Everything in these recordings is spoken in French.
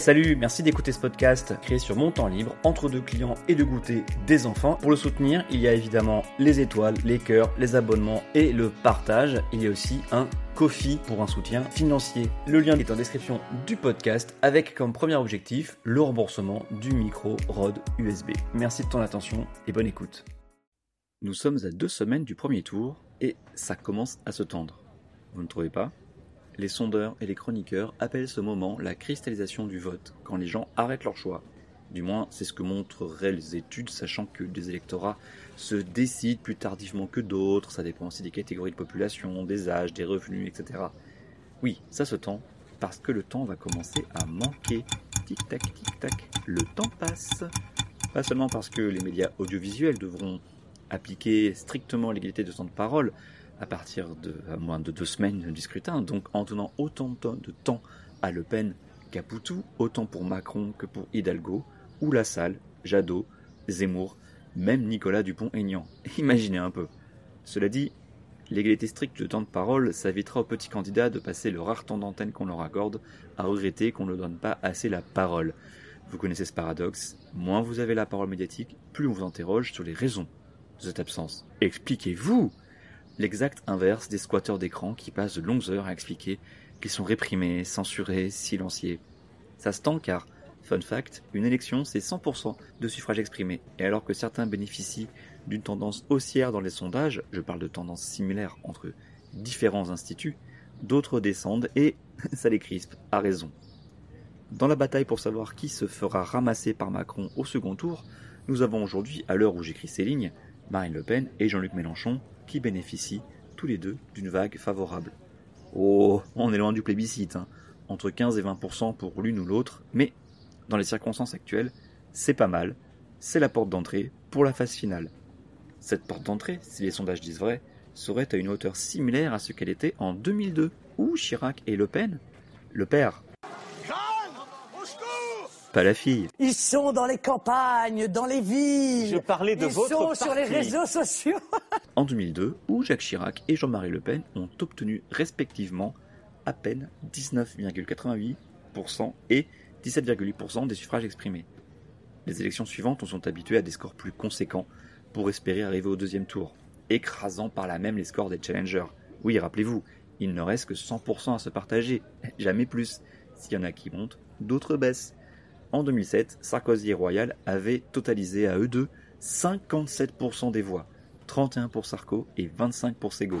Salut, merci d'écouter ce podcast créé sur mon temps libre, entre deux clients et de goûter des enfants. Pour le soutenir, il y a évidemment les étoiles, les cœurs, les abonnements et le partage. Il y a aussi un Kofi pour un soutien financier. Le lien est en description du podcast avec comme premier objectif le remboursement du micro ROD USB. Merci de ton attention et bonne écoute. Nous sommes à deux semaines du premier tour et ça commence à se tendre. Vous ne trouvez pas? Les sondeurs et les chroniqueurs appellent ce moment la cristallisation du vote, quand les gens arrêtent leur choix. Du moins, c'est ce que montreraient les études, sachant que des électorats se décident plus tardivement que d'autres, ça dépend aussi des catégories de population, des âges, des revenus, etc. Oui, ça se tend, parce que le temps va commencer à manquer. Tic-tac, tic-tac, le temps passe. Pas seulement parce que les médias audiovisuels devront appliquer strictement l'égalité de temps de parole, à partir de à moins de deux semaines du scrutin, donc en donnant autant de temps à Le Pen qu'à Poutou, autant pour Macron que pour Hidalgo, ou Lassalle, Jadot, Zemmour, même Nicolas Dupont-Aignan. Imaginez un peu. Cela dit, l'égalité stricte de temps de parole, ça évitera aux petits candidats de passer le rare temps d'antenne qu'on leur accorde à regretter qu'on ne donne pas assez la parole. Vous connaissez ce paradoxe, moins vous avez la parole médiatique, plus on vous interroge sur les raisons de cette absence. Expliquez-vous l'exact inverse des squatteurs d'écran qui passent de longues heures à expliquer qu'ils sont réprimés, censurés, silenciés. Ça se tend car, fun fact, une élection c'est 100% de suffrage exprimé, et alors que certains bénéficient d'une tendance haussière dans les sondages, je parle de tendances similaires entre différents instituts, d'autres descendent et ça les crispe, à raison. Dans la bataille pour savoir qui se fera ramasser par Macron au second tour, nous avons aujourd'hui, à l'heure où j'écris ces lignes, Marine Le Pen et Jean-Luc Mélenchon bénéficient tous les deux d'une vague favorable. Oh, on est loin du plébiscite, hein. entre 15 et 20% pour l'une ou l'autre, mais dans les circonstances actuelles, c'est pas mal, c'est la porte d'entrée pour la phase finale. Cette porte d'entrée, si les sondages disent vrai, serait à une hauteur similaire à ce qu'elle était en 2002, où Chirac et Le Pen, le père, pas la fille. Ils sont dans les campagnes, dans les villes. Je parlais de Ils votre sont sur les réseaux sociaux. En 2002, où Jacques Chirac et Jean-Marie Le Pen ont obtenu respectivement à peine 19,88% et 17,8% des suffrages exprimés. Les élections suivantes, on sont habitués à des scores plus conséquents pour espérer arriver au deuxième tour, écrasant par là même les scores des challengers. Oui, rappelez-vous, il ne reste que 100% à se partager, jamais plus. S'il y en a qui montent, d'autres baissent. En 2007, Sarkozy et Royal avaient totalisé à eux deux 57% des voix, 31 pour Sarko et 25 pour Sego.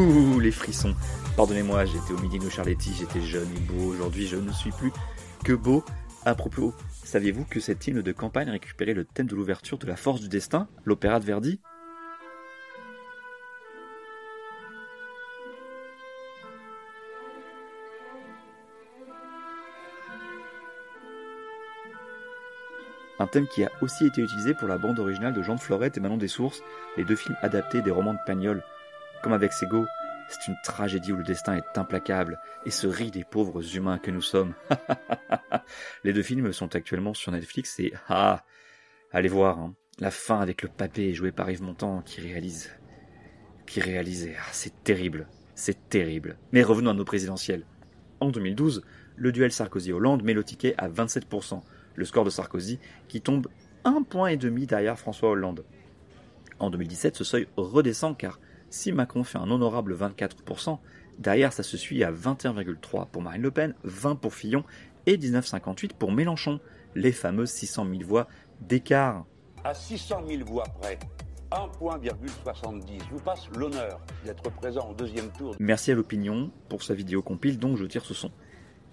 Ouh, les frissons. Pardonnez-moi, j'étais au midi de Charletti, j'étais jeune et beau. Aujourd'hui, je ne suis plus que beau. À propos, saviez-vous que cette hymne de campagne récupérait le thème de l'ouverture de La Force du Destin, l'opéra de Verdi? Un thème qui a aussi été utilisé pour la bande originale de Jean de Florette et Manon des Sources, les deux films adaptés des romans de Pagnol. Comme avec Sego, c'est une tragédie où le destin est implacable et se rit des pauvres humains que nous sommes. Les deux films sont actuellement sur Netflix et ah, allez voir, hein. la fin avec le papé joué par Yves Montand qui réalise, qui réalisait, ah, c'est terrible, c'est terrible. Mais revenons à nos présidentielles. En 2012, le duel Sarkozy-Hollande met le ticket à 27%, le score de Sarkozy qui tombe un point et demi derrière François Hollande. En 2017, ce seuil redescend car si Macron fait un honorable 24%, derrière ça se suit à 21,3 pour Marine Le Pen, 20 pour Fillon et 19,58 pour Mélenchon, les fameuses 600 000 voix d'écart. À 600 000 voix près, 1,70. Je vous passe l'honneur d'être présent au deuxième tour. Merci à l'opinion pour sa vidéo compile dont je tire ce son.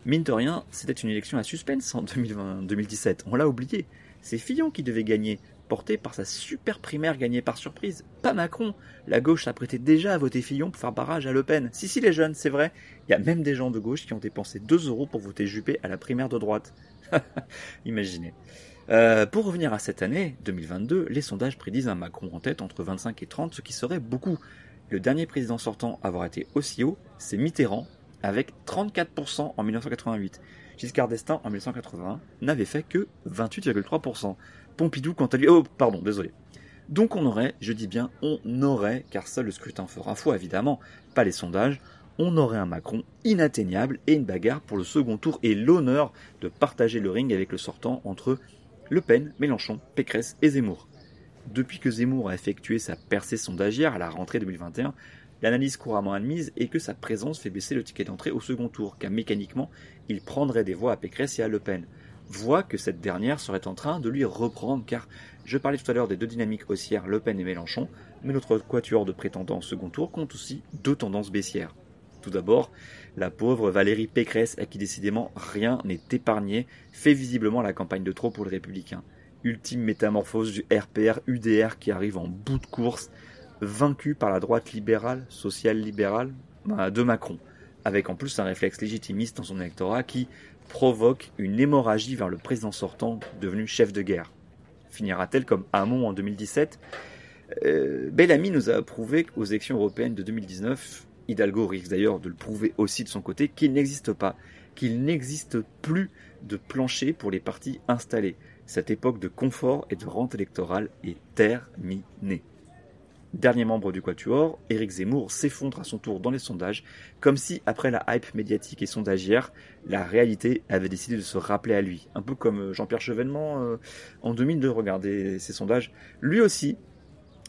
Mine de rien, c'était une élection à suspense en 2020, 2017, on l'a oublié. C'est Fillon qui devait gagner, porté par sa super primaire gagnée par surprise. Pas Macron. La gauche s'apprêtait déjà à voter Fillon pour faire barrage à Le Pen. Si, si, les jeunes, c'est vrai. Il y a même des gens de gauche qui ont dépensé 2 euros pour voter Juppé à la primaire de droite. Imaginez. Euh, pour revenir à cette année, 2022, les sondages prédisent un Macron en tête entre 25 et 30, ce qui serait beaucoup. Le dernier président sortant à avoir été aussi haut, c'est Mitterrand, avec 34% en 1988. Giscard d'Estaing, en 1981, n'avait fait que 28,3%. Pompidou, quant à lui... Oh, pardon, désolé. Donc on aurait, je dis bien on aurait, car seul le scrutin fera foi évidemment, pas les sondages, on aurait un Macron inatteignable et une bagarre pour le second tour et l'honneur de partager le ring avec le sortant entre le Pen, Mélenchon, Pécresse et Zemmour. Depuis que Zemmour a effectué sa percée sondagière à la rentrée 2021, l'analyse couramment admise est que sa présence fait baisser le ticket d'entrée au second tour, car mécaniquement, il prendrait des voix à Pécresse et à Le Pen. Voix que cette dernière serait en train de lui reprendre, car je parlais tout à l'heure des deux dynamiques haussières Le Pen et Mélenchon, mais notre quatuor de prétendants au second tour compte aussi deux tendances baissières. Tout d'abord, la pauvre Valérie Pécresse, à qui décidément rien n'est épargné, fait visiblement la campagne de trop pour le républicain. Ultime métamorphose du RPR-UDR qui arrive en bout de course, vaincu par la droite libérale, sociale-libérale, bah, de Macron, avec en plus un réflexe légitimiste dans son électorat qui provoque une hémorragie vers le président sortant devenu chef de guerre. Finira-t-elle comme Hamon en 2017 euh, Bellamy nous a prouvé qu'aux élections européennes de 2019, Hidalgo risque d'ailleurs de le prouver aussi de son côté, qu'il n'existe pas, qu'il n'existe plus de plancher pour les partis installés. Cette époque de confort et de rente électorale est terminée. Dernier membre du Quatuor, Éric Zemmour s'effondre à son tour dans les sondages, comme si, après la hype médiatique et sondagière, la réalité avait décidé de se rappeler à lui. Un peu comme Jean-Pierre Chevènement euh, en 2002, regardez ces sondages. Lui aussi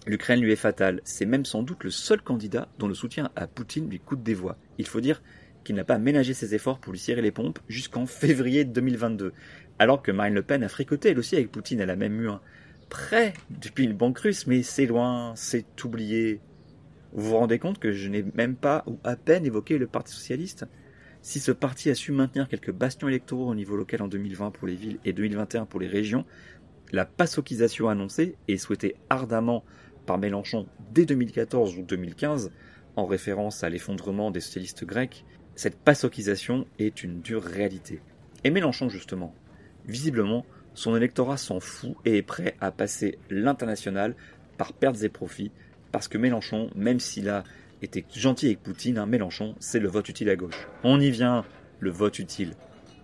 L'Ukraine lui est fatale. C'est même sans doute le seul candidat dont le soutien à Poutine lui coûte des voix. Il faut dire qu'il n'a pas ménagé ses efforts pour lui cirer les pompes jusqu'en février 2022. Alors que Marine Le Pen a fricoté elle aussi avec Poutine, elle a même eu prêt depuis une banque russe, mais c'est loin, c'est oublié. Vous vous rendez compte que je n'ai même pas ou à peine évoqué le Parti Socialiste? Si ce parti a su maintenir quelques bastions électoraux au niveau local en 2020 pour les villes et 2021 pour les régions, la pasokisation annoncée et souhaitée ardemment par Mélenchon dès 2014 ou 2015, en référence à l'effondrement des socialistes grecs, cette pasokisation est une dure réalité. Et Mélenchon, justement, visiblement, son électorat s'en fout et est prêt à passer l'international par pertes et profits, parce que Mélenchon, même s'il a été gentil avec Poutine, hein, Mélenchon, c'est le vote utile à gauche. On y vient, le vote utile.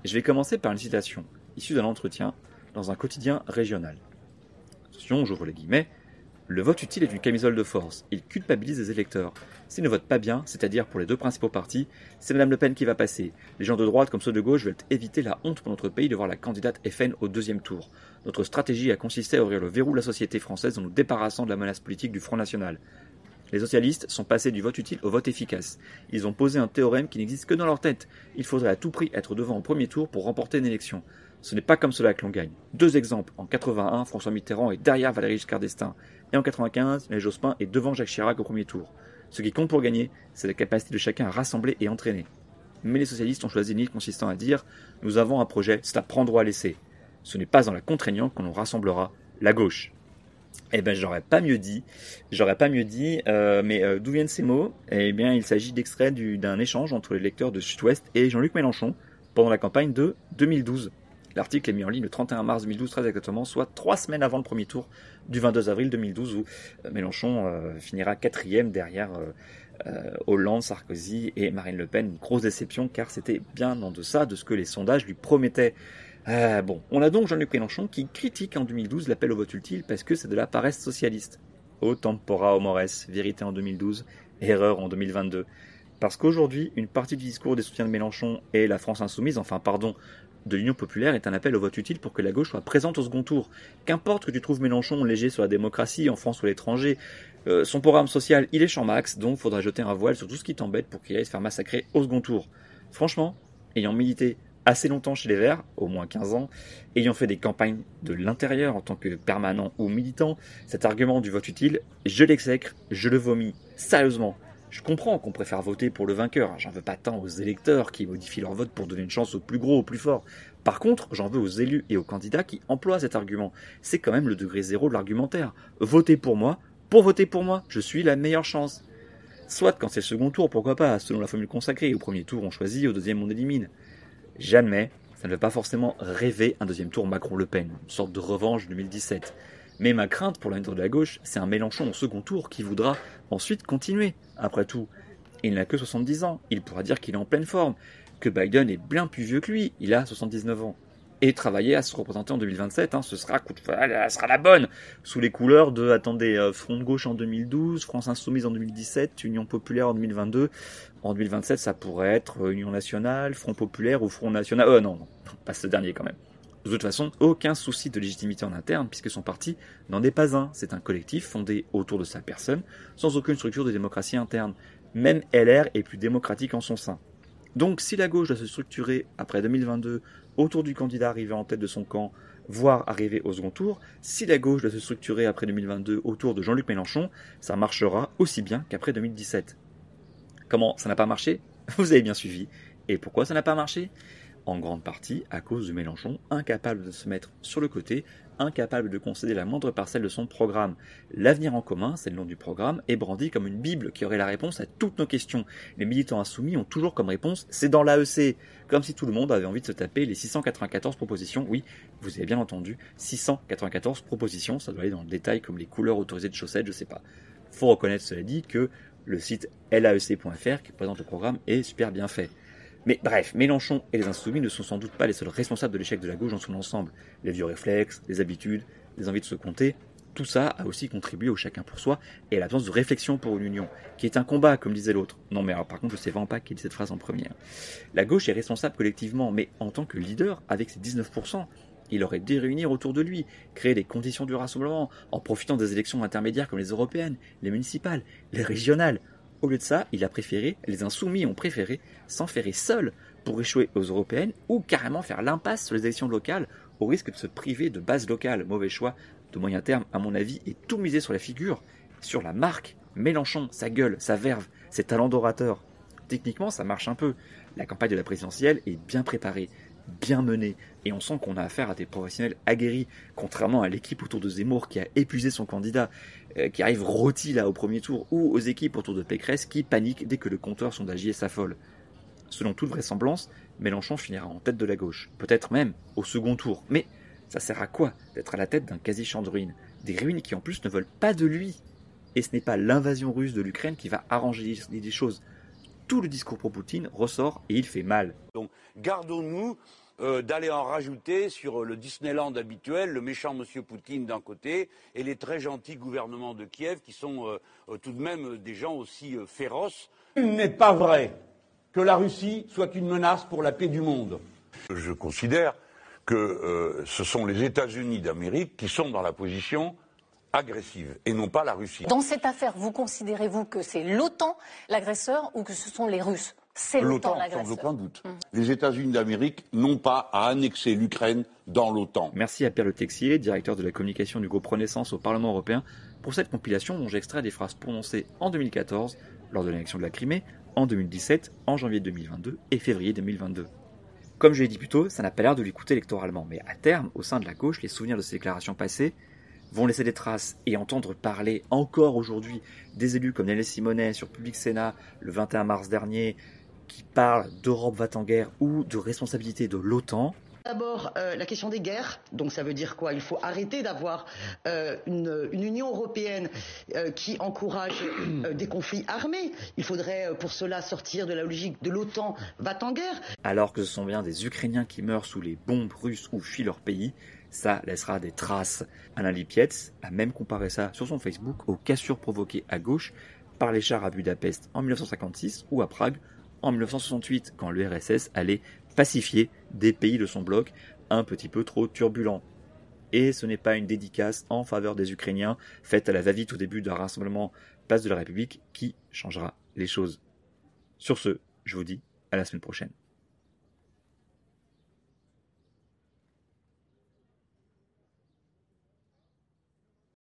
Je vais commencer par une citation, issue d'un entretien dans un quotidien régional. Attention, j'ouvre les guillemets, le vote utile est une camisole de force. Il culpabilise les électeurs. S'ils ne votent pas bien, c'est-à-dire pour les deux principaux partis, c'est Mme Le Pen qui va passer. Les gens de droite comme ceux de gauche veulent éviter la honte pour notre pays de voir la candidate FN au deuxième tour. Notre stratégie a consisté à ouvrir le verrou de la société française en nous débarrassant de la menace politique du Front National. Les socialistes sont passés du vote utile au vote efficace. Ils ont posé un théorème qui n'existe que dans leur tête. Il faudrait à tout prix être devant au premier tour pour remporter une élection. Ce n'est pas comme cela que l'on gagne. Deux exemples. En 81, François Mitterrand est derrière Valéry Giscard d'Estaing. Et en 95, Lionel Jospin est devant Jacques Chirac au premier tour. Ce qui compte pour gagner, c'est la capacité de chacun à rassembler et entraîner. Mais les socialistes ont choisi une ligne consistant à dire Nous avons un projet, c'est à prendre ou à laisser. Ce n'est pas en la contraignant qu'on rassemblera la gauche. Eh ben, j'aurais pas mieux dit. J'aurais pas mieux dit. Euh, mais euh, d'où viennent ces mots? Eh bien, il s'agit d'extraits d'un échange entre les lecteurs de Sud-Ouest et Jean-Luc Mélenchon pendant la campagne de 2012. L'article est mis en ligne le 31 mars 2012, très exactement, soit trois semaines avant le premier tour du 22 avril 2012, où euh, Mélenchon finira quatrième derrière Hollande, Sarkozy et Marine Le Pen. Une grosse déception, car c'était bien en deçà de ce que les sondages lui promettaient. Bon, on a donc Jean-Luc Mélenchon qui critique en 2012 l'appel au vote utile parce que c'est de la paresse socialiste. Au tempora mores, vérité en 2012, erreur en 2022. Parce qu'aujourd'hui, une partie du discours des soutiens de Mélenchon et la France insoumise, enfin pardon, de l'Union populaire est un appel au vote utile pour que la gauche soit présente au second tour. Qu'importe que tu trouves Mélenchon léger sur la démocratie, en France ou à l'étranger, euh, son programme social, il est champ max, donc faudra jeter un voile sur tout ce qui t'embête pour qu'il aille se faire massacrer au second tour. Franchement, ayant milité assez longtemps chez les Verts, au moins 15 ans, ayant fait des campagnes de l'intérieur en tant que permanent ou militant, cet argument du vote utile, je l'exècre, je le vomis, sérieusement. Je comprends qu'on préfère voter pour le vainqueur. J'en veux pas tant aux électeurs qui modifient leur vote pour donner une chance au plus gros, au plus fort. Par contre, j'en veux aux élus et aux candidats qui emploient cet argument. C'est quand même le degré zéro de l'argumentaire. Votez pour moi, pour voter pour moi, je suis la meilleure chance. Soit quand c'est le second tour, pourquoi pas, selon la formule consacrée. Au premier tour, on choisit, au deuxième, on élimine. Jamais Ça ne veut pas forcément rêver un deuxième tour Macron-Le Pen, une sorte de revanche 2017. Mais ma crainte pour l'avenir de la gauche, c'est un Mélenchon au second tour qui voudra ensuite continuer. Après tout, il n'a que 70 ans, il pourra dire qu'il est en pleine forme, que Biden est bien plus vieux que lui, il a 79 ans. Et travailler à se représenter en 2027, hein, ce sera, sera la bonne, sous les couleurs de, attendez, euh, Front de gauche en 2012, France Insoumise en 2017, Union Populaire en 2022. En 2027, ça pourrait être euh, Union Nationale, Front Populaire ou Front National. Euh, non, non, pas ce dernier quand même. De toute façon, aucun souci de légitimité en interne, puisque son parti n'en est pas un. C'est un collectif fondé autour de sa personne, sans aucune structure de démocratie interne. Même LR est plus démocratique en son sein. Donc si la gauche doit se structurer après 2022 autour du candidat arrivé en tête de son camp, voire arriver au second tour, si la gauche doit se structurer après 2022 autour de Jean-Luc Mélenchon, ça marchera aussi bien qu'après 2017. Comment ça n'a pas marché? Vous avez bien suivi. Et pourquoi ça n'a pas marché? En grande partie à cause de Mélenchon, incapable de se mettre sur le côté incapable de concéder la moindre parcelle de son programme. L'avenir en commun, c'est le nom du programme, est brandi comme une Bible qui aurait la réponse à toutes nos questions. Les militants insoumis ont toujours comme réponse c'est dans l'AEC. Comme si tout le monde avait envie de se taper les 694 propositions. Oui, vous avez bien entendu, 694 propositions, ça doit aller dans le détail comme les couleurs autorisées de chaussettes, je sais pas. Faut reconnaître cela dit que le site laec.fr qui présente le programme est super bien fait. Mais bref, Mélenchon et les Insoumis ne sont sans doute pas les seuls responsables de l'échec de la gauche dans son ensemble. Les vieux réflexes, les habitudes, les envies de se compter, tout ça a aussi contribué au chacun pour soi et à l'absence de réflexion pour une union, qui est un combat, comme disait l'autre. Non mais par contre, je sais vraiment pas qui dit cette phrase en première. La gauche est responsable collectivement, mais en tant que leader, avec ses 19%, il aurait dû réunir autour de lui, créer les conditions du rassemblement, en profitant des élections intermédiaires comme les européennes, les municipales, les régionales, au lieu de ça, il a préféré, les insoumis ont préféré s'enferrer seuls pour échouer aux européennes ou carrément faire l'impasse sur les élections locales au risque de se priver de base locale. Mauvais choix de moyen terme, à mon avis, et tout miser sur la figure, sur la marque, Mélenchon, sa gueule, sa verve, ses talents d'orateur. Techniquement, ça marche un peu. La campagne de la présidentielle est bien préparée, bien menée, et on sent qu'on a affaire à des professionnels aguerris, contrairement à l'équipe autour de Zemmour qui a épuisé son candidat, euh, qui arrive rôti là au premier tour, ou aux équipes autour de Pécresse qui paniquent dès que le compteur sondagier s'affole. Selon toute vraisemblance, Mélenchon finira en tête de la gauche, peut-être même au second tour. Mais ça sert à quoi d'être à la tête d'un quasi-champ de ruines Des ruines qui en plus ne veulent pas de lui. Et ce n'est pas l'invasion russe de l'Ukraine qui va arranger les choses. Tout le discours pro Poutine ressort et il fait mal. Donc gardons-nous euh, d'aller en rajouter sur le Disneyland habituel, le méchant Monsieur Poutine d'un côté et les très gentils gouvernements de Kiev qui sont euh, euh, tout de même des gens aussi féroces. Il n'est pas vrai que la Russie soit une menace pour la paix du monde. Je considère que ce sont les États-Unis d'Amérique qui sont dans la position agressive et non pas la Russie. Dans cette affaire, vous considérez-vous que c'est l'OTAN l'agresseur ou que ce sont les Russes? C'est l'OTAN, sans aucun doute. Mmh. Les États-Unis d'Amérique n'ont pas à annexer l'Ukraine dans l'OTAN. Merci à Pierre Le Texier, directeur de la communication du groupe Renaissance au Parlement européen, pour cette compilation dont j'extrais des phrases prononcées en 2014, lors de l'élection de la Crimée, en 2017, en janvier 2022 et février 2022. Comme je l'ai dit plus tôt, ça n'a pas l'air de l'écouter électoralement, mais à terme, au sein de la gauche, les souvenirs de ces déclarations passées vont laisser des traces et entendre parler encore aujourd'hui des élus comme Nelly Simonet sur Public Sénat le 21 mars dernier, qui parle d'Europe va en guerre ou de responsabilité de l'OTAN. D'abord, euh, la question des guerres. Donc, ça veut dire quoi? Il faut arrêter d'avoir euh, une, Union européenne euh, qui encourage des conflits armés. Il faudrait, pour cela, sortir de la logique de l'OTAN va en guerre. Alors que ce sont bien des Ukrainiens qui meurent sous les bombes russes ou fuient leur pays, ça laissera des traces. Alain Lipietz a même comparé ça sur son Facebook aux cassures provoquées à gauche par les chars à Budapest en 1956 ou à Prague en 1968, quand l'URSS allait pacifier des pays de son bloc un petit peu trop turbulents. Et ce n'est pas une dédicace en faveur des Ukrainiens faite à la va-vite au début d'un rassemblement Place de la République qui changera les choses. Sur ce, je vous dis à la semaine prochaine.